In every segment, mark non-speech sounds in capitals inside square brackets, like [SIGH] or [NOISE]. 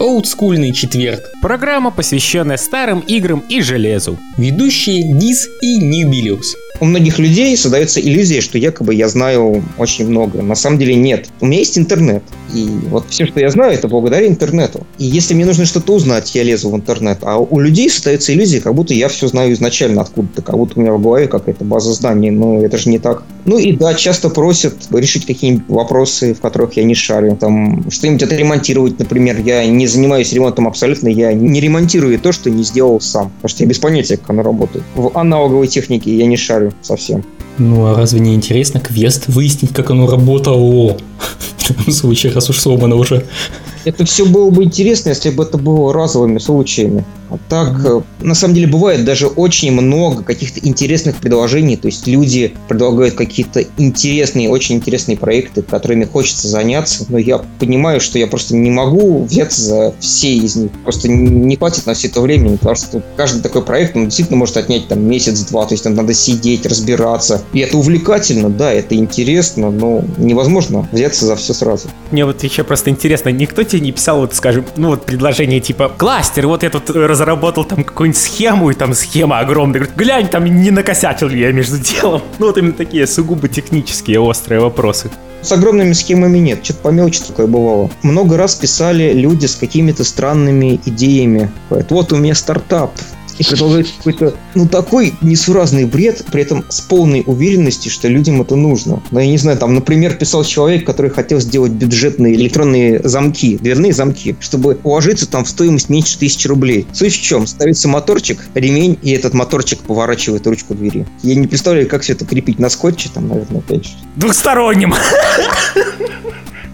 Олдскульный четверг. Программа, посвященная старым играм и железу. Ведущие Диз и Ньюбилиус. У многих людей создается иллюзия, что якобы я знаю очень много. На самом деле нет. У меня есть интернет. И вот все, что я знаю, это благодаря интернету. И если мне нужно что-то узнать, я лезу в интернет. А у людей создается иллюзия, как будто я все знаю изначально откуда-то, как будто у меня в голове какая-то база знаний. Но это же не так. Ну и да, часто просят решить какие-нибудь вопросы, в которых я не шарю. Там что-нибудь отремонтировать, например. Я не занимаюсь ремонтом абсолютно. Я не ремонтирую то, что не сделал сам. Потому что я без понятия, как оно работает. В аналоговой технике я не шарю совсем. Ну а разве не интересно квест выяснить, как оно работало? [LAUGHS] В таком случае, раз уж сломано уже. Это все было бы интересно, если бы это было разовыми случаями. Так, mm-hmm. на самом деле, бывает даже очень много каких-то интересных предложений. То есть люди предлагают какие-то интересные, очень интересные проекты, которыми хочется заняться. Но я понимаю, что я просто не могу взяться за все из них. Просто не хватит на все это времени, потому что каждый такой проект, он действительно может отнять там месяц-два. То есть там надо сидеть, разбираться. И это увлекательно, да, это интересно, но невозможно взяться за все сразу. Мне вот еще просто интересно, никто тебе не писал, вот скажем, ну вот предложение типа кластер, вот я тут разработал там какую-нибудь схему, и там схема огромная. Говорит, глянь, там не накосячил я между делом. Ну вот именно такие сугубо технические острые вопросы. С огромными схемами нет, что-то по мелочи такое бывало. Много раз писали люди с какими-то странными идеями. Говорят, вот у меня стартап, и предлагает [LAUGHS] какой-то, ну, такой несуразный бред, при этом с полной уверенностью, что людям это нужно. Но я не знаю, там, например, писал человек, который хотел сделать бюджетные электронные замки, дверные замки, чтобы уложиться там в стоимость меньше тысячи рублей. Суть в чем? Ставится моторчик, ремень, и этот моторчик поворачивает ручку двери. Я не представляю, как все это крепить на скотче, там, наверное, опять же. Двухсторонним. [LAUGHS]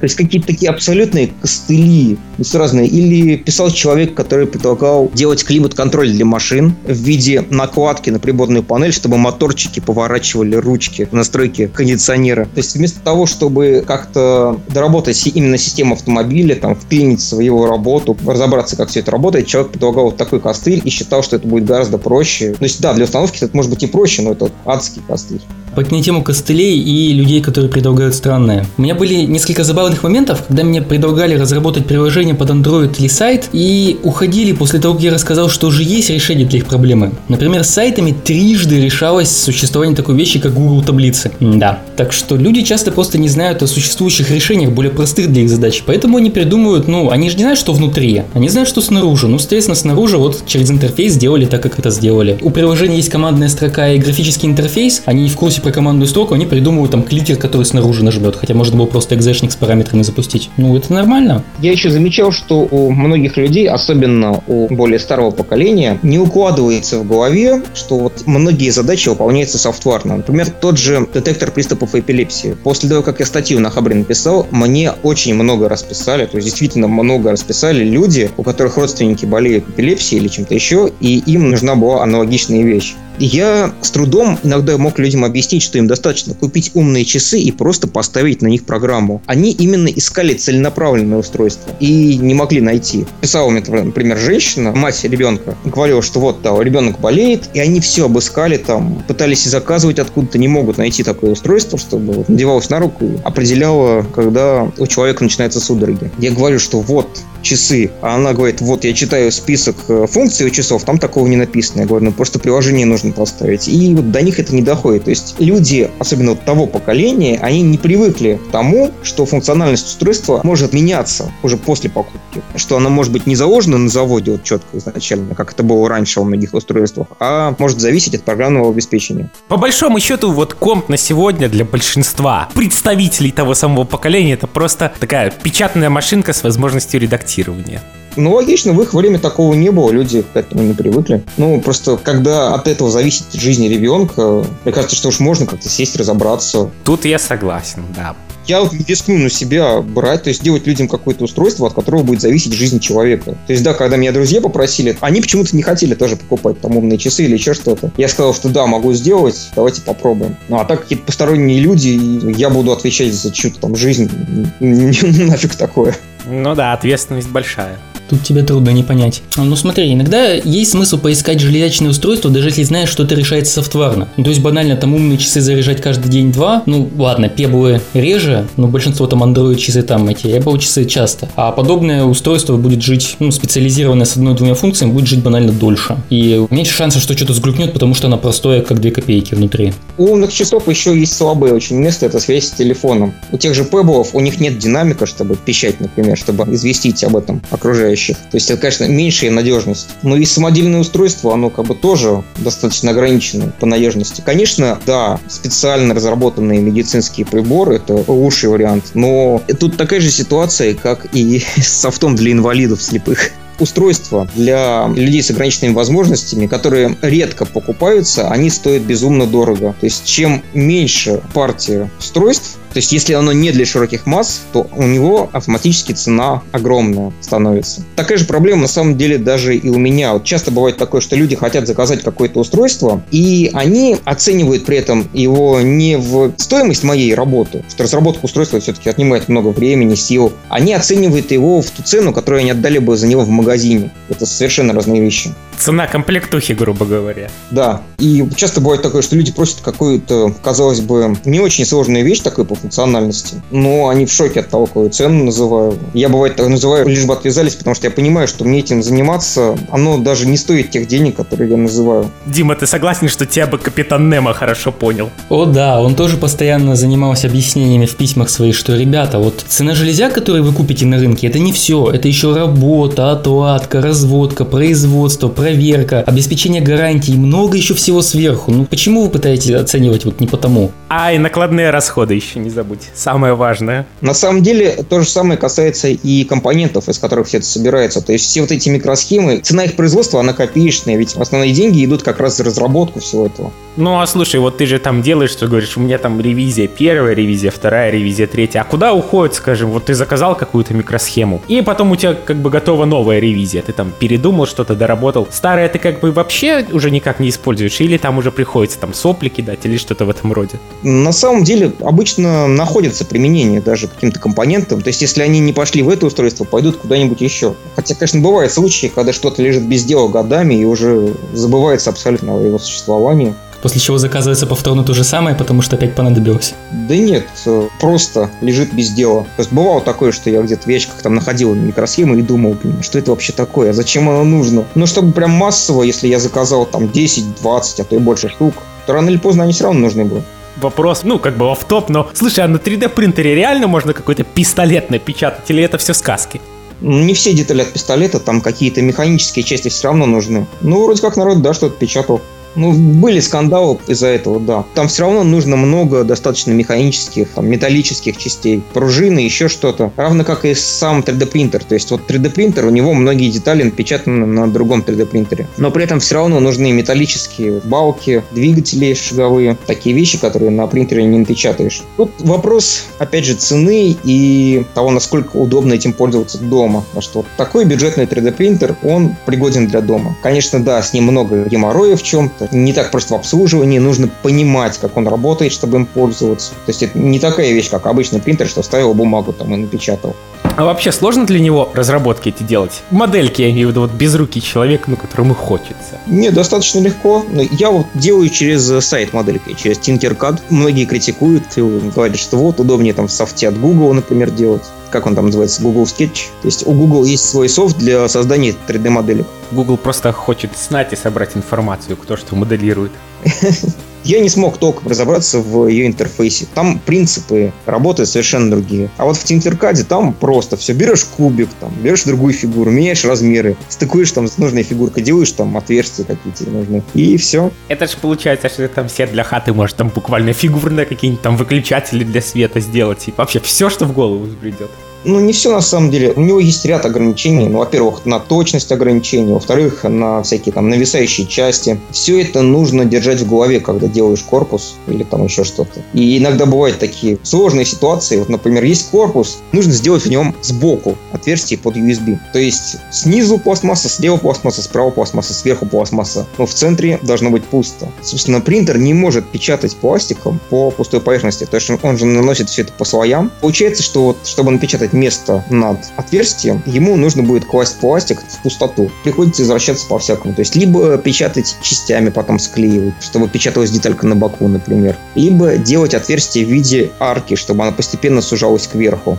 То есть какие-то такие абсолютные костыли, разные. Или писал человек, который предлагал делать климат-контроль для машин в виде накладки на приборную панель, чтобы моторчики поворачивали ручки в настройке кондиционера. То есть вместо того, чтобы как-то доработать именно систему автомобиля, там, вклиниться в его работу, разобраться, как все это работает, человек предлагал вот такой костыль и считал, что это будет гораздо проще. То есть, да, для установки это может быть и проще, но это адский костыль. Подняли тему костылей и людей, которые предлагают странное. У меня были несколько забавных моментов, когда мне предлагали разработать приложение под Android или сайт, и уходили после того, как я рассказал, что уже есть решение для их проблемы. Например, с сайтами трижды решалось существование такой вещи, как Google таблицы. Да. Так что люди часто просто не знают о существующих решениях, более простых для их задач. Поэтому они придумывают, ну, они же не знают, что внутри, они знают, что снаружи. Ну, соответственно, снаружи вот через интерфейс сделали так, как это сделали. У приложения есть командная строка и графический интерфейс, они в курсе про командную строку, они придумывают там кликер, который снаружи нажмет, хотя можно было просто экзешник с параметрами запустить. Ну, это нормально. Я еще замечал, что у многих людей, особенно у более старого поколения, не укладывается в голове, что вот многие задачи выполняются софтварно. Например, тот же детектор приступов эпилепсии. После того, как я статью на Хабре написал, мне очень много расписали, то есть действительно много расписали люди, у которых родственники болеют эпилепсией или чем-то еще, и им нужна была аналогичная вещь. Я с трудом иногда мог людям объяснить, что им достаточно купить умные часы и просто поставить на них программу. Они именно искали целенаправленное устройство и не могли найти. Писала мне, например, женщина, мать ребенка, говорила, что вот, да, ребенок болеет, и они все обыскали там, пытались заказывать откуда-то, не могут найти такое устройство, чтобы надевалось на руку и определяло, когда у человека начинаются судороги. Я говорю, что вот, часы, а она говорит, вот я читаю список э, функций у часов, там такого не написано. Я говорю, ну просто приложение нужно поставить. И вот до них это не доходит. То есть люди, особенно вот того поколения, они не привыкли к тому, что функциональность устройства может меняться уже после покупки. Что она может быть не заложена на заводе вот четко изначально, как это было раньше во многих устройствах, а может зависеть от программного обеспечения. По большому счету, вот комп на сегодня для большинства представителей того самого поколения это просто такая печатная машинка с возможностью редактирования тестирования. Ну, логично, в их время такого не было, люди к этому не привыкли. Ну, просто когда от этого зависит жизнь ребенка, мне кажется, что уж можно как-то сесть, разобраться. Тут я согласен, да. Я вот не рискну на себя брать, то есть делать людям какое-то устройство, от которого будет зависеть жизнь человека. То есть, да, когда меня друзья попросили, они почему-то не хотели тоже покупать там умные часы или еще что-то. Я сказал, что да, могу сделать, давайте попробуем. Ну, а так какие-то посторонние люди, я буду отвечать за чью-то там жизнь, [LAUGHS] нафиг такое. Ну да, ответственность большая. Тут тебе трудно не понять. Ну смотри, иногда есть смысл поискать железячное устройство, даже если знаешь, что это решается софтварно. Ну, то есть банально там умные часы заряжать каждый день-два. Ну ладно, пеблы реже, но большинство там Android часы там эти Apple часы часто. А подобное устройство будет жить, ну, специализированное с одной-двумя функциями, будет жить банально дольше. И меньше шансов, что что-то сглюкнет, потому что она простое, как две копейки внутри. У умных часов еще есть слабое очень место, это связь с телефоном. У тех же Pebble у них нет динамика, чтобы пищать, например, чтобы известить об этом окружающих. То есть это, конечно, меньшая надежность. Но и самодельное устройство, оно как бы тоже достаточно ограничено по надежности. Конечно, да, специально разработанные медицинские приборы это лучший вариант, но тут такая же ситуация, как и [LAUGHS] с софтом для инвалидов слепых устройства для людей с ограниченными возможностями, которые редко покупаются, они стоят безумно дорого. То есть чем меньше партия устройств, то есть, если оно не для широких масс, то у него автоматически цена огромная становится. Такая же проблема на самом деле даже и у меня. Вот часто бывает такое, что люди хотят заказать какое-то устройство, и они оценивают при этом его не в стоимость моей работы, что разработка устройства все-таки отнимает много времени, сил. Они оценивают его в ту цену, которую они отдали бы за него в магазине. Это совершенно разные вещи. Цена комплектухи, грубо говоря. Да. И часто бывает такое, что люди просят какую-то, казалось бы, не очень сложную вещь такой по функциональности, но они в шоке от того, какую цену называю. Я, бывает, так называю, лишь бы отвязались, потому что я понимаю, что мне этим заниматься, оно даже не стоит тех денег, которые я называю. Дима, ты согласен, что тебя бы капитан Немо хорошо понял? О да, он тоже постоянно занимался объяснениями в письмах своих, что, ребята, вот цена железяк, которые вы купите на рынке, это не все, это еще работа, отладка, разводка, производство, проверка, обеспечение гарантий, много еще всего сверху. Ну почему вы пытаетесь оценивать вот не потому? А, и накладные расходы еще не забудь. Самое важное. На самом деле, то же самое касается и компонентов, из которых все это собирается. То есть все вот эти микросхемы, цена их производства, она копеечная, ведь основные деньги идут как раз за разработку всего этого. Ну, а слушай, вот ты же там делаешь, что говоришь, у меня там ревизия первая, ревизия вторая, ревизия третья. А куда уходит, скажем, вот ты заказал какую-то микросхему, и потом у тебя как бы готова новая ревизия. Ты там передумал, что-то доработал. Старая ты как бы вообще уже никак не используешь, или там уже приходится там сопли кидать, или что-то в этом роде? На самом деле, обычно находится применение даже каким-то компонентам. То есть, если они не пошли в это устройство, пойдут куда-нибудь еще. Хотя, конечно, бывают случаи, когда что-то лежит без дела годами и уже забывается абсолютно о его существовании. После чего заказывается повторно то же самое, потому что опять понадобилось. Да нет, э, просто лежит без дела. То есть бывало такое, что я где-то в ящиках там находил микросхемы и думал, блин, что это вообще такое, а зачем оно нужно? Ну, чтобы прям массово, если я заказал там 10, 20, а то и больше штук, то рано или поздно они все равно нужны будут вопрос, ну, как бы в топ, но слушай, а на 3D принтере реально можно какой-то пистолет напечатать или это все сказки? Не все детали от пистолета, там какие-то механические части все равно нужны. Ну, вроде как народ, да, что-то печатал. Ну, были скандалы из-за этого, да. Там все равно нужно много достаточно механических, там, металлических частей, пружины, еще что-то. Равно как и сам 3D принтер. То есть вот 3D принтер, у него многие детали напечатаны на другом 3D принтере. Но при этом все равно нужны металлические балки, двигатели шаговые, такие вещи, которые на принтере не напечатаешь. Тут вопрос, опять же, цены и того, насколько удобно этим пользоваться дома. Потому что такой бюджетный 3D принтер, он пригоден для дома. Конечно, да, с ним много геморроя в чем-то, не так просто в обслуживании, нужно понимать, как он работает, чтобы им пользоваться. То есть это не такая вещь, как обычный принтер, что вставил бумагу там и напечатал. А вообще сложно для него разработки эти делать? Модельки, я имею в виду, вот безрукий человек, ну, которому хочется. Не, достаточно легко. Я вот делаю через сайт модельки, через Tinkercad. Многие критикуют, говорят, что вот удобнее там в софте от Google, например, делать как он там называется, Google Sketch. То есть у Google есть свой софт для создания 3D-моделек. Google просто хочет знать и собрать информацию, кто что моделирует. [LAUGHS] Я не смог толком разобраться в ее интерфейсе. Там принципы работы совершенно другие. А вот в Tinkercad там просто все. Берешь кубик, там, берешь другую фигуру, меняешь размеры, стыкуешь там с нужной фигуркой, делаешь там отверстия какие тебе нужны. И все. Это же получается, что ты там все для хаты можешь там буквально фигурные какие-нибудь там выключатели для света сделать. И вообще все, что в голову придет. Ну, не все на самом деле. У него есть ряд ограничений. Ну, во-первых, на точность ограничений, во-вторых, на всякие там нависающие части. Все это нужно держать в голове, когда делаешь корпус или там еще что-то. И иногда бывают такие сложные ситуации. Вот, например, есть корпус, нужно сделать в нем сбоку отверстие под USB. То есть снизу пластмасса, слева пластмасса, справа пластмасса, сверху пластмасса. Но в центре должно быть пусто. Собственно, принтер не может печатать пластиком по пустой поверхности. То есть он же наносит все это по слоям. Получается, что вот, чтобы напечатать место над отверстием, ему нужно будет класть пластик в пустоту. Приходится возвращаться по-всякому. То есть, либо печатать частями, потом склеивать, чтобы печаталась деталька на боку, например. Либо делать отверстие в виде арки, чтобы она постепенно сужалась кверху.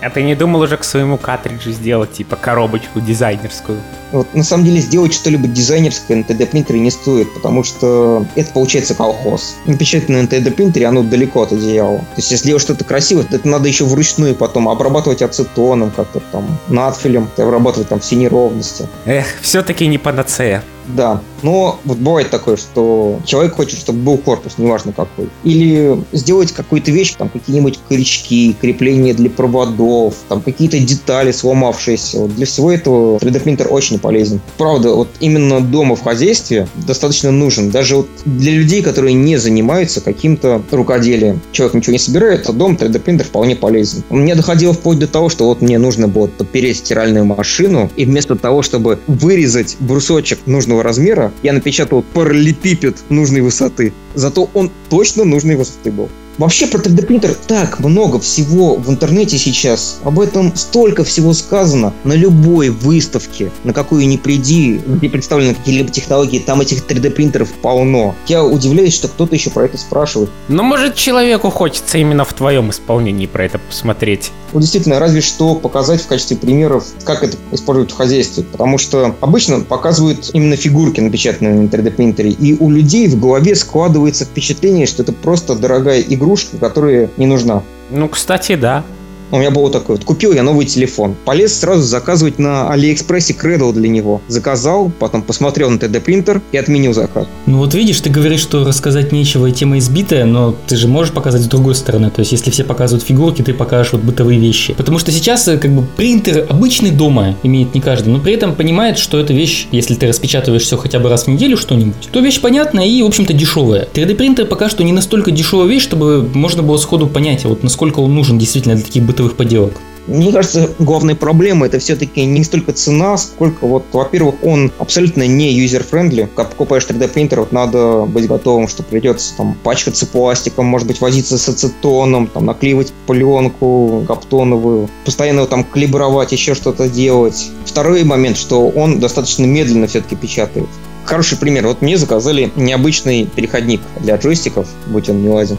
А ты не думал уже к своему картриджу сделать, типа, коробочку дизайнерскую? Вот, на самом деле сделать что-либо дизайнерское на 3D принтере не стоит, потому что это получается колхоз. Напечатать на 3D принтере оно далеко от идеала. То есть если делать что-то красивое, то это надо еще вручную потом обрабатывать ацетоном, как-то там надфилем, обрабатывать там все неровности. Эх, все-таки не панацея. Да, но вот бывает такое, что человек хочет, чтобы был корпус, неважно какой. Или сделать какую-то вещь, там какие-нибудь крючки, крепления для проводов, там какие-то детали сломавшиеся. Вот для всего этого 3D принтер очень полезен. Правда, вот именно дома в хозяйстве достаточно нужен. Даже вот для людей, которые не занимаются каким-то рукоделием. Человек ничего не собирает, а дом 3D принтер вполне полезен. Меня доходило вплоть до того, что вот мне нужно было подпереть стиральную машину, и вместо того, чтобы вырезать брусочек нужного нужного размера, я напечатал параллелепипед нужной высоты. Зато он точно нужной высоты был. Вообще про 3D принтер так много всего в интернете сейчас. Об этом столько всего сказано. На любой выставке, на какую ни приди, где представлены какие-либо технологии, там этих 3D принтеров полно. Я удивляюсь, что кто-то еще про это спрашивает. Ну, может, человеку хочется именно в твоем исполнении про это посмотреть. Ну, действительно, разве что показать в качестве примеров, как это используют в хозяйстве. Потому что обычно показывают именно фигурки, напечатанные на 3D принтере. И у людей в голове складывается впечатление, что это просто дорогая игрушка, которая не нужна. Ну, кстати, да. У меня было такое, вот купил я новый телефон. Полез сразу заказывать на Алиэкспрессе Кредл для него. Заказал, потом посмотрел на 3D принтер и отменил заказ. Ну вот видишь, ты говоришь, что рассказать нечего и тема избитая, но ты же можешь показать с другой стороны. То есть если все показывают фигурки, ты покажешь вот бытовые вещи. Потому что сейчас э, как бы принтер обычный дома имеет не каждый, но при этом понимает, что эта вещь, если ты распечатываешь все хотя бы раз в неделю что-нибудь, то вещь понятная и, в общем-то, дешевая. 3D принтер пока что не настолько дешевая вещь, чтобы можно было сходу понять, вот насколько он нужен действительно для таких бытовых бытовых поделок? Мне кажется, главной проблемой это все-таки не столько цена, сколько вот, во-первых, он абсолютно не user-friendly. Как покупаешь 3D принтер, вот надо быть готовым, что придется там пачкаться пластиком, может быть, возиться с ацетоном, там наклеивать пленку каптоновую, постоянно там калибровать, еще что-то делать. Второй момент, что он достаточно медленно все-таки печатает. Хороший пример. Вот мне заказали необычный переходник для джойстиков, будь он неладен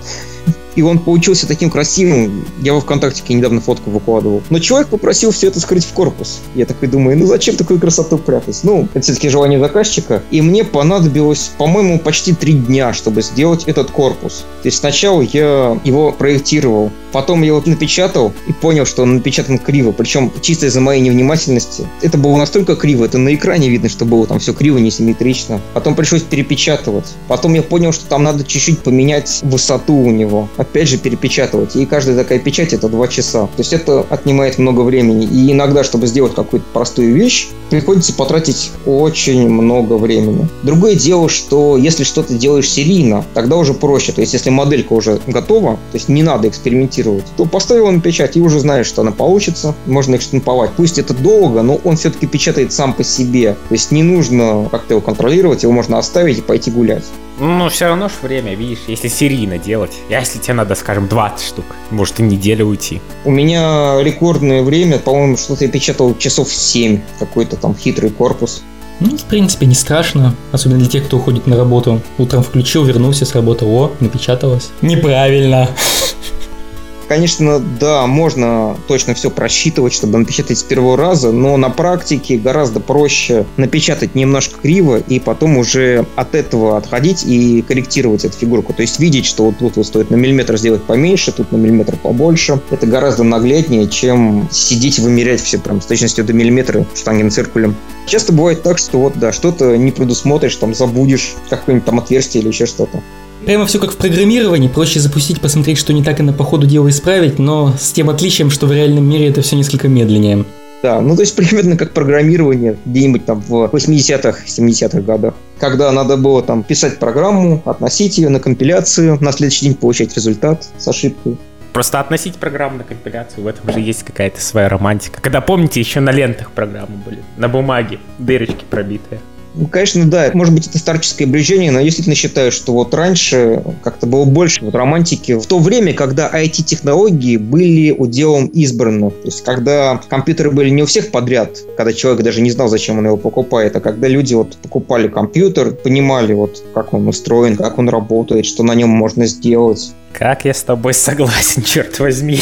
и он получился таким красивым. Я во ВКонтакте недавно фотку выкладывал. Но человек попросил все это скрыть в корпус. Я такой думаю, ну зачем такую красоту прятать? Ну, это все-таки желание заказчика. И мне понадобилось, по-моему, почти три дня, чтобы сделать этот корпус. То есть сначала я его проектировал, потом я его напечатал и понял, что он напечатан криво. Причем чисто из-за моей невнимательности. Это было настолько криво, это на экране видно, что было там все криво, несимметрично. Потом пришлось перепечатывать. Потом я понял, что там надо чуть-чуть поменять высоту у него опять же перепечатывать. И каждая такая печать это два часа. То есть это отнимает много времени. И иногда, чтобы сделать какую-то простую вещь, приходится потратить очень много времени. Другое дело, что если что-то делаешь серийно, тогда уже проще. То есть если моделька уже готова, то есть не надо экспериментировать, то поставил на печать и уже знаешь, что она получится, можно их штамповать. Пусть это долго, но он все-таки печатает сам по себе. То есть не нужно как-то его контролировать, его можно оставить и пойти гулять. Ну, все равно ж время, видишь, если серийно делать. А если тебе надо, скажем, 20 штук, может и неделю уйти. У меня рекордное время, по-моему, что-то я печатал часов 7, какой-то там хитрый корпус. Ну, в принципе, не страшно, особенно для тех, кто уходит на работу. Утром включил, вернулся с работы, о, напечаталось. Неправильно. Конечно, да, можно точно все просчитывать, чтобы напечатать с первого раза, но на практике гораздо проще напечатать немножко криво и потом уже от этого отходить и корректировать эту фигурку. То есть видеть, что вот тут вот стоит на миллиметр сделать поменьше, тут на миллиметр побольше. Это гораздо нагляднее, чем сидеть вымерять все прям с точностью до миллиметра штангенциркулем. Часто бывает так, что вот, да, что-то не предусмотришь, там забудешь какое-нибудь там отверстие или еще что-то. Прямо все как в программировании, проще запустить, посмотреть, что не так и на по ходу дела исправить, но с тем отличием, что в реальном мире это все несколько медленнее. Да, ну то есть [LAUGHS] примерно как программирование где-нибудь там в 80-х, 70-х годах. Когда надо было там писать программу, относить ее на компиляцию, на следующий день получать результат с ошибкой. Просто относить программу на компиляцию, в этом же есть какая-то своя романтика. Когда, помните, еще на лентах программы были, на бумаге, дырочки пробитые. Ну, конечно, да, может быть, это старческое облегчение, но я действительно считаю, что вот раньше как-то было больше вот романтики в то время, когда IT-технологии были уделом избранных. То есть, когда компьютеры были не у всех подряд, когда человек даже не знал, зачем он его покупает, а когда люди вот покупали компьютер, понимали вот, как он устроен, как он работает, что на нем можно сделать. Как я с тобой согласен, [LAUGHS] черт возьми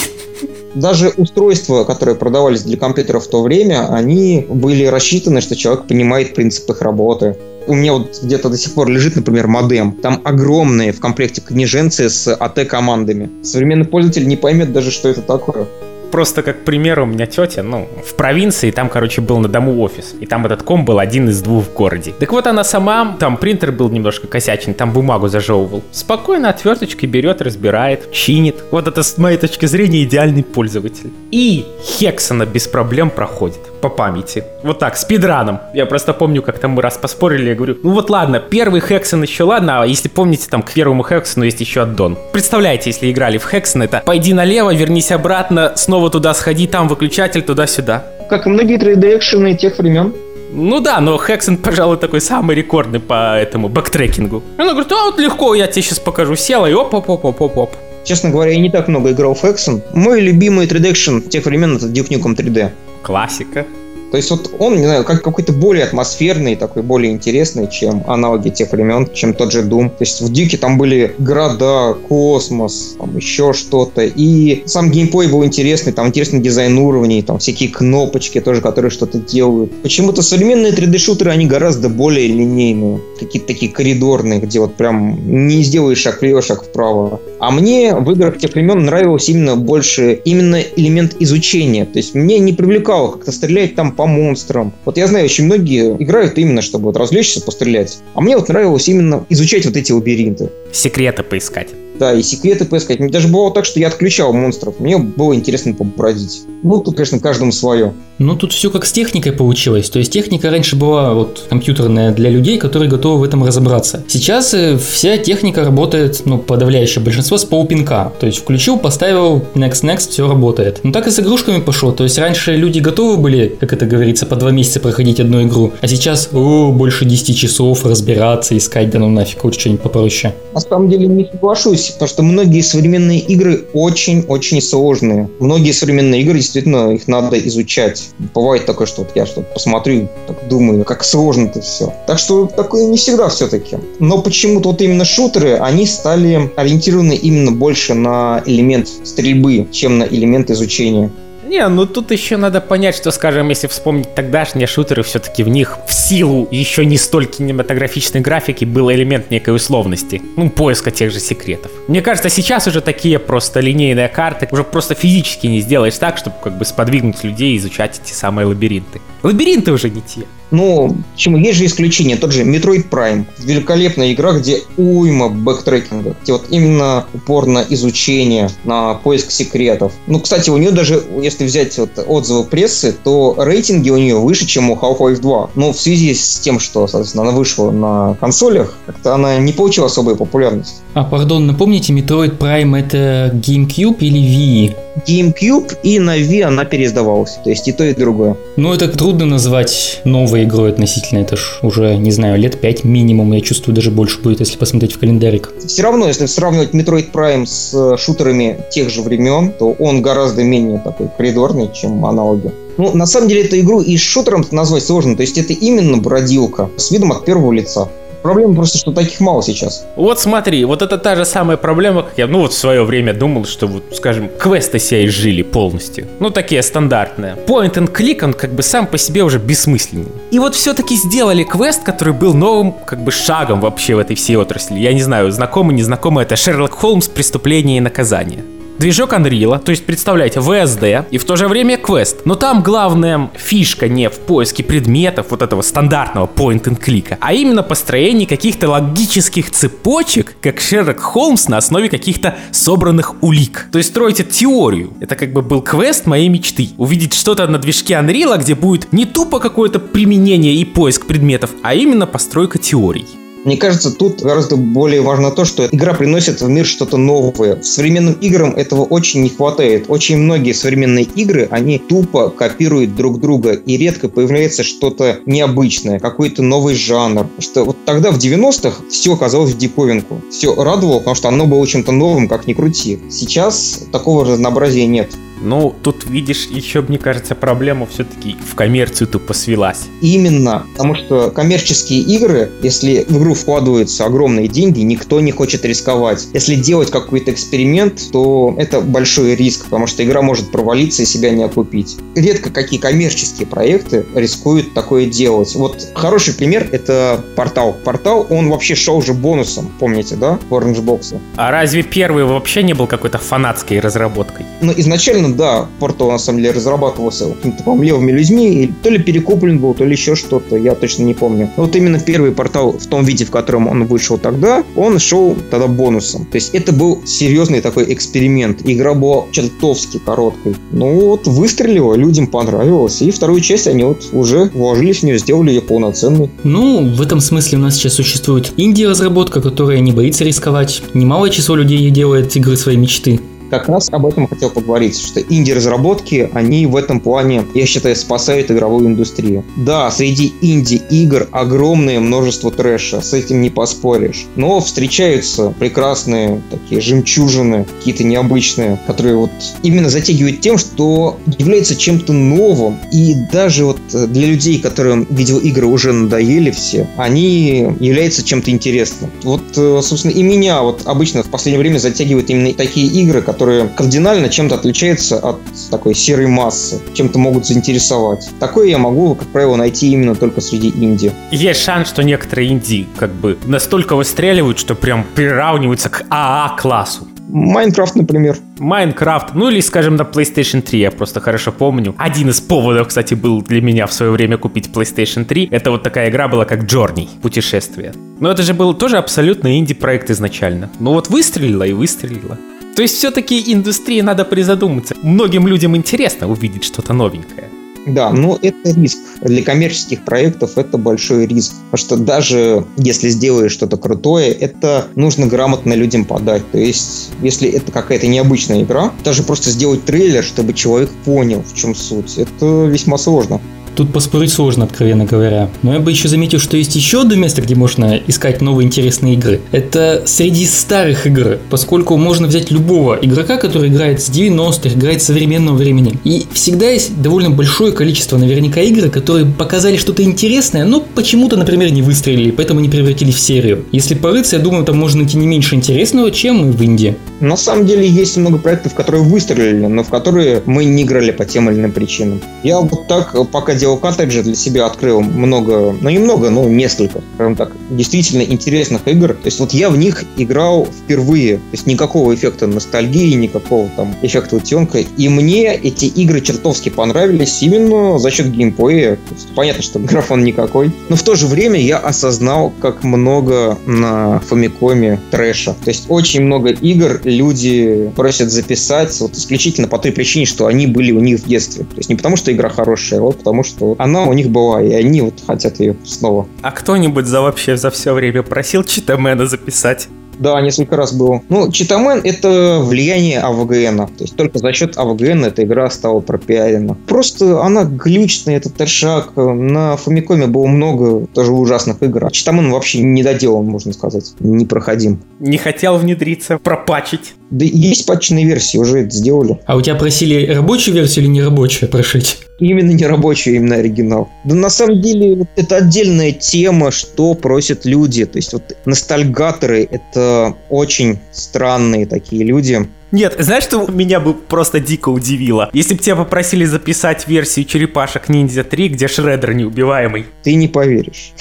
даже устройства, которые продавались для компьютеров в то время, они были рассчитаны, что человек понимает принцип их работы. У меня вот где-то до сих пор лежит, например, модем. Там огромные в комплекте книженцы с АТ-командами. Современный пользователь не поймет даже, что это такое. Просто как пример, у меня тетя, ну, в провинции, там, короче, был на дому офис. И там этот ком был один из двух в городе. Так вот она сама, там принтер был немножко косячен, там бумагу зажевывал. Спокойно отверточкой берет, разбирает, чинит. Вот это с моей точки зрения идеальный пользователь. И Хексона без проблем проходит по памяти. Вот так, спидраном. Я просто помню, как там мы раз поспорили, я говорю, ну вот ладно, первый Хексон еще ладно, а если помните, там к первому Хексону есть еще аддон. Представляете, если играли в Хексон, это пойди налево, вернись обратно, снова туда сходи, там выключатель, туда-сюда. Как и многие 3D-экшены тех времен. Ну да, но Hexen, [LAUGHS] пожалуй, такой самый рекордный по этому бэктрекингу. Она говорит, а вот легко, я тебе сейчас покажу. Села и оп-оп-оп-оп-оп. Честно говоря, я не так много играл в Hexen. Мой любимый 3D тех времен это Duke Nukem 3D. Классика. То есть вот он, не знаю, как какой-то более атмосферный, такой более интересный, чем аналоги тех времен, чем тот же Doom. То есть в Дюке там были города, космос, там еще что-то. И сам геймплей был интересный, там интересный дизайн уровней, там всякие кнопочки тоже, которые что-то делают. Почему-то современные 3D-шутеры, они гораздо более линейные. Какие-то такие коридорные, где вот прям не сделаешь шаг влево, шаг вправо. А мне в играх тех времен нравилось именно больше именно элемент изучения. То есть мне не привлекало как-то стрелять там по монстрам. Вот я знаю, очень многие играют именно, чтобы вот развлечься, пострелять. А мне вот нравилось именно изучать вот эти лабиринты. Секреты поискать. Да, и секреты поискать. Мне даже бывало так, что я отключал монстров. Мне было интересно побродить. Ну, тут, конечно, каждому свое. Ну, тут все как с техникой получилось. То есть техника раньше была вот компьютерная для людей, которые готовы в этом разобраться. Сейчас э, вся техника работает, ну, подавляющее большинство с полпинка. То есть включил, поставил, next, next, все работает. Ну, так и с игрушками пошло. То есть раньше люди готовы были, как это говорится, по два месяца проходить одну игру. А сейчас, о, больше 10 часов разбираться, искать, да ну нафиг, лучше что-нибудь попроще. На самом деле не соглашусь, потому что многие современные игры очень-очень сложные. Многие современные игры действительно их надо изучать. Бывает такое, что вот я что-то посмотрю, так думаю, как сложно это все. Так что такое не всегда все-таки. Но почему-то вот именно шутеры, они стали ориентированы именно больше на элемент стрельбы, чем на элемент изучения. Не, ну тут еще надо понять, что, скажем, если вспомнить тогдашние шутеры, все-таки в них в силу еще не столь кинематографичной графики был элемент некой условности. Ну, поиска тех же секретов. Мне кажется, сейчас уже такие просто линейные карты уже просто физически не сделаешь так, чтобы как бы сподвигнуть людей изучать эти самые лабиринты. Лабиринты уже не те. Ну, почему? Есть же исключение. Тот же Metroid Prime. Великолепная игра, где уйма бэктрекинга. Где вот именно упор на изучение, на поиск секретов. Ну, кстати, у нее даже, если взять вот отзывы прессы, то рейтинги у нее выше, чем у Half-Life 2. Но в связи с тем, что, соответственно, она вышла на консолях, как-то она не получила особой популярности. А, пардон, напомните, Metroid Prime это GameCube или Wii? GameCube и на Wii она переиздавалась. То есть и то, и другое. Ну, это трудно назвать новой игрой относительно. Это ж уже, не знаю, лет 5 минимум. Я чувствую, даже больше будет, если посмотреть в календарик. Все равно, если сравнивать Metroid Prime с э, шутерами тех же времен, то он гораздо менее такой коридорный, чем аналоги. Ну, на самом деле, эту игру и шутером назвать сложно. То есть это именно бродилка с видом от первого лица. Проблема просто, что таких мало сейчас. Вот смотри, вот это та же самая проблема, как я, ну вот в свое время думал, что вот, скажем, квесты себя изжили полностью. Ну, такие стандартные. Point and click, он как бы сам по себе уже бессмысленный. И вот все-таки сделали квест, который был новым как бы шагом вообще в этой всей отрасли. Я не знаю, знакомый, не знакомый, это Шерлок Холмс «Преступление и наказание» движок Unreal, то есть представляете, VSD и в то же время квест. Но там главная фишка не в поиске предметов вот этого стандартного point and click, а именно построении каких-то логических цепочек, как Шерлок Холмс на основе каких-то собранных улик. То есть строите теорию. Это как бы был квест моей мечты. Увидеть что-то на движке Unreal, где будет не тупо какое-то применение и поиск предметов, а именно постройка теорий. Мне кажется, тут гораздо более важно то, что игра приносит в мир что-то новое. В современным играм этого очень не хватает. Очень многие современные игры, они тупо копируют друг друга, и редко появляется что-то необычное, какой-то новый жанр. Что вот тогда в 90-х все оказалось в диковинку. Все радовало, потому что оно было чем-то новым, как ни крути. Сейчас такого разнообразия нет. Ну, тут, видишь, еще, мне кажется, проблема все-таки в коммерцию тупо свелась. Именно, потому что коммерческие игры, если в игру вкладываются огромные деньги, никто не хочет рисковать. Если делать какой-то эксперимент, то это большой риск, потому что игра может провалиться и себя не окупить. Редко какие коммерческие проекты рискуют такое делать. Вот хороший пример — это Портал. Портал, он вообще шел же бонусом, помните, да, в Orange Box? А разве первый вообще не был какой-то фанатской разработкой? Ну, изначально изначально, да, Портал на самом деле разрабатывался какими-то, по левыми людьми, и то ли перекуплен был, то ли еще что-то, я точно не помню. Но вот именно первый портал в том виде, в котором он вышел тогда, он шел тогда бонусом. То есть это был серьезный такой эксперимент. Игра была чертовски короткой. Ну вот выстрелила, людям понравилось, и вторую часть они вот уже вложились в нее, сделали ее полноценной. Ну, в этом смысле у нас сейчас существует инди-разработка, которая не боится рисковать. Немалое число людей делает игры своей мечты как раз об этом хотел поговорить, что инди-разработки, они в этом плане, я считаю, спасают игровую индустрию. Да, среди инди-игр огромное множество трэша, с этим не поспоришь. Но встречаются прекрасные такие жемчужины, какие-то необычные, которые вот именно затягивают тем, что является чем-то новым. И даже вот для людей, которым видеоигры уже надоели все, они являются чем-то интересным. Вот, э, собственно, и меня вот обычно в последнее время затягивают именно такие игры, которые которые кардинально чем-то отличаются от такой серой массы, чем-то могут заинтересовать. Такое я могу, как правило, найти именно только среди инди. Есть шанс, что некоторые инди как бы настолько выстреливают, что прям приравниваются к АА-классу. Майнкрафт, например. Майнкрафт, ну или, скажем, на PlayStation 3, я просто хорошо помню. Один из поводов, кстати, был для меня в свое время купить PlayStation 3. Это вот такая игра была, как Journey, путешествие. Но это же был тоже абсолютно инди-проект изначально. Ну вот выстрелила и выстрелила. То есть все-таки индустрии надо призадуматься. Многим людям интересно увидеть что-то новенькое. Да, но это риск. Для коммерческих проектов это большой риск. Потому что даже если сделаешь что-то крутое, это нужно грамотно людям подать. То есть, если это какая-то необычная игра, даже просто сделать трейлер, чтобы человек понял, в чем суть, это весьма сложно. Тут поспорить сложно, откровенно говоря. Но я бы еще заметил, что есть еще одно место, где можно искать новые интересные игры. Это среди старых игр, поскольку можно взять любого игрока, который играет с 90-х, играет с современного времени. И всегда есть довольно большое количество наверняка игр, которые показали что-то интересное, но почему-то, например, не выстрелили, поэтому не превратились в серию. Если порыться, я думаю, там можно найти не меньше интересного, чем в Индии. На самом деле есть много проектов, которые выстрелили, но в которые мы не играли по тем или иным причинам. Я вот так, пока делал Коттеджа для себя открыл много, ну много, но несколько, скажем так, действительно интересных игр. То есть вот я в них играл впервые. То есть никакого эффекта ностальгии, никакого там эффекта утенка. И мне эти игры чертовски понравились именно за счет геймплея. Понятно, что графон никакой. Но в то же время я осознал, как много на Фомикоме трэша. То есть очень много игр люди просят записать вот исключительно по той причине, что они были у них в детстве. То есть не потому, что игра хорошая, а вот потому, что она у них была, и они вот хотят ее снова. А кто-нибудь за вообще за все время просил Читамена записать? Да, несколько раз был. Ну, Читамен — это влияние АВГН. То есть только за счет АВГН эта игра стала пропиарена. Просто она глючная, этот трешак. На Фомикоме было много тоже ужасных игр. А Читамен вообще не доделан, можно сказать. Непроходим. Не хотел внедриться, пропачить. Да есть патчные версии, уже это сделали. А у тебя просили рабочую версию или не рабочую прошить? Именно не рабочую, именно оригинал. Да на самом деле это отдельная тема, что просят люди. То есть вот ностальгаторы это очень странные такие люди. Нет, знаешь, что меня бы просто дико удивило? Если бы тебя попросили записать версию черепашек ниндзя 3, где Шреддер неубиваемый. Ты не поверишь.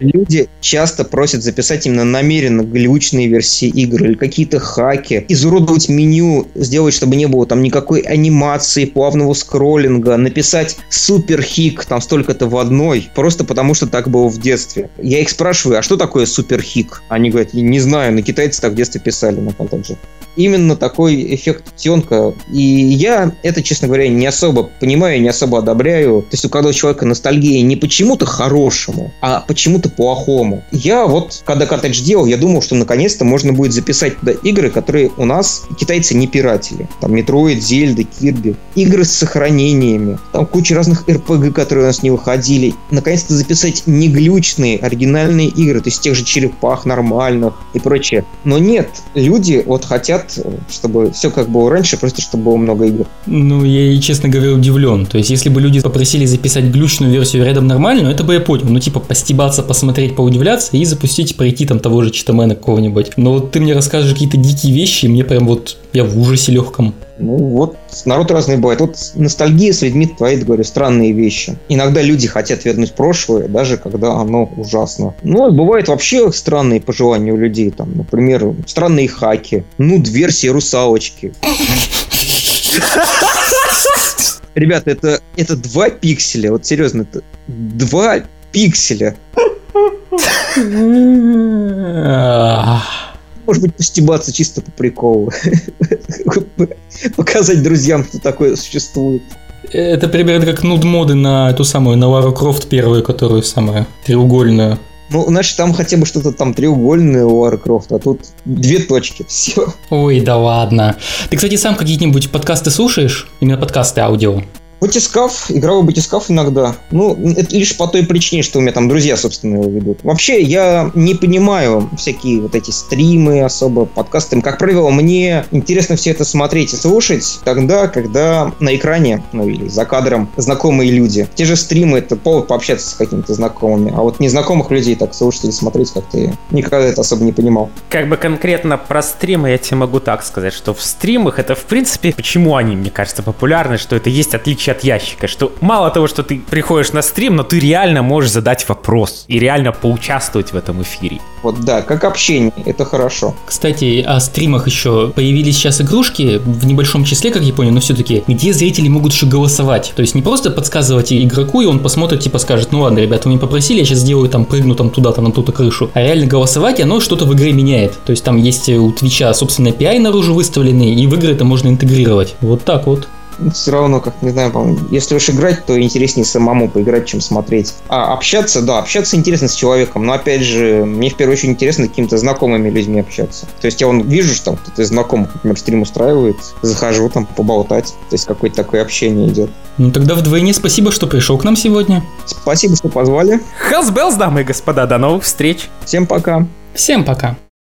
Люди часто просят записать именно намеренно глючные версии игр или какие-то хаки, изуродовать меню, сделать, чтобы не было там никакой анимации, плавного скроллинга, написать супер хик, там столько-то в одной, просто потому что так было в детстве. Я их спрашиваю, а что такое супер хик? Они говорят, не знаю, на китайцы так в детстве писали на контакте. Именно такой эффект тенка. И я это, честно говоря, не особо понимаю, не особо одобряю. То есть у каждого человека ностальгия не почему-то хорошему, а почему-то плохому. Я вот, когда коттедж делал, я думал, что наконец-то можно будет записать туда игры, которые у нас китайцы не пиратели. Там Метроид, Зельда, Кирби. Игры с сохранениями. Там куча разных РПГ, которые у нас не выходили. Наконец-то записать не глючные, оригинальные игры, то есть тех же черепах нормальных и прочее. Но нет, люди вот хотят, чтобы все как было раньше, просто чтобы было много игр. Ну, я и, честно говоря, удивлен. То есть, если бы люди попросили записать глючную версию рядом нормальную, это бы я понял. Ну, типа, постебаться, посмотреть, поудивляться и запустить, пройти там того же читамена какого-нибудь. Но вот ты мне расскажешь какие-то дикие вещи, и мне прям вот, я в ужасе легком. Ну вот, народ разный бывает. Вот ностальгия с людьми творит, говорю, странные вещи. Иногда люди хотят вернуть прошлое, даже когда оно ужасно. Ну, бывает вообще странные пожелания у людей. Там, например, странные хаки. Ну, версии русалочки. Ребята, это, это два пикселя. Вот серьезно, это два пикселя. [LAUGHS] Может быть, постебаться чисто по приколу. [LAUGHS] Показать друзьям, что такое существует. Это примерно как нуд-моды на эту самую, на Лару Крофт первую, которую самая треугольную. Ну, значит, там хотя бы что-то там треугольное у Лары Крофт, а тут две точки, [LAUGHS] все. Ой, да ладно. Ты, кстати, сам какие-нибудь подкасты слушаешь? Именно подкасты аудио? Батискаф, игровой батискаф иногда. Ну, это лишь по той причине, что у меня там друзья, собственно, его ведут. Вообще, я не понимаю всякие вот эти стримы особо, подкасты. Как правило, мне интересно все это смотреть и слушать тогда, когда на экране, ну или за кадром, знакомые люди. Те же стримы — это повод пообщаться с какими-то знакомыми. А вот незнакомых людей так слушать или смотреть как-то я никогда это особо не понимал. Как бы конкретно про стримы я тебе могу так сказать, что в стримах это, в принципе, почему они, мне кажется, популярны, что это есть отличие от ящика, что мало того, что ты приходишь на стрим, но ты реально можешь задать вопрос и реально поучаствовать в этом эфире. Вот да, как общение, это хорошо. Кстати, о стримах еще появились сейчас игрушки в небольшом числе, как я понял, но все-таки, где зрители могут еще голосовать. То есть не просто подсказывать игроку, и он посмотрит, типа скажет, ну ладно, ребята, вы меня попросили, я сейчас сделаю там, прыгну там туда-то на ту-то крышу. А реально голосовать, и оно что-то в игре меняет. То есть там есть у Твича собственно API наружу выставленный, и в игры это можно интегрировать. Вот так вот все равно, как не знаю, если уж играть, то интереснее самому поиграть, чем смотреть. А общаться, да, общаться интересно с человеком, но опять же, мне в первую очередь интересно какими-то знакомыми людьми общаться. То есть я вон вижу, что там кто-то из знакомых, например, стрим устраивает, захожу там поболтать, то есть какое-то такое общение идет. Ну тогда вдвойне спасибо, что пришел к нам сегодня. Спасибо, что позвали. Хелсбелls, дамы и господа, до новых встреч. Всем пока. Всем пока.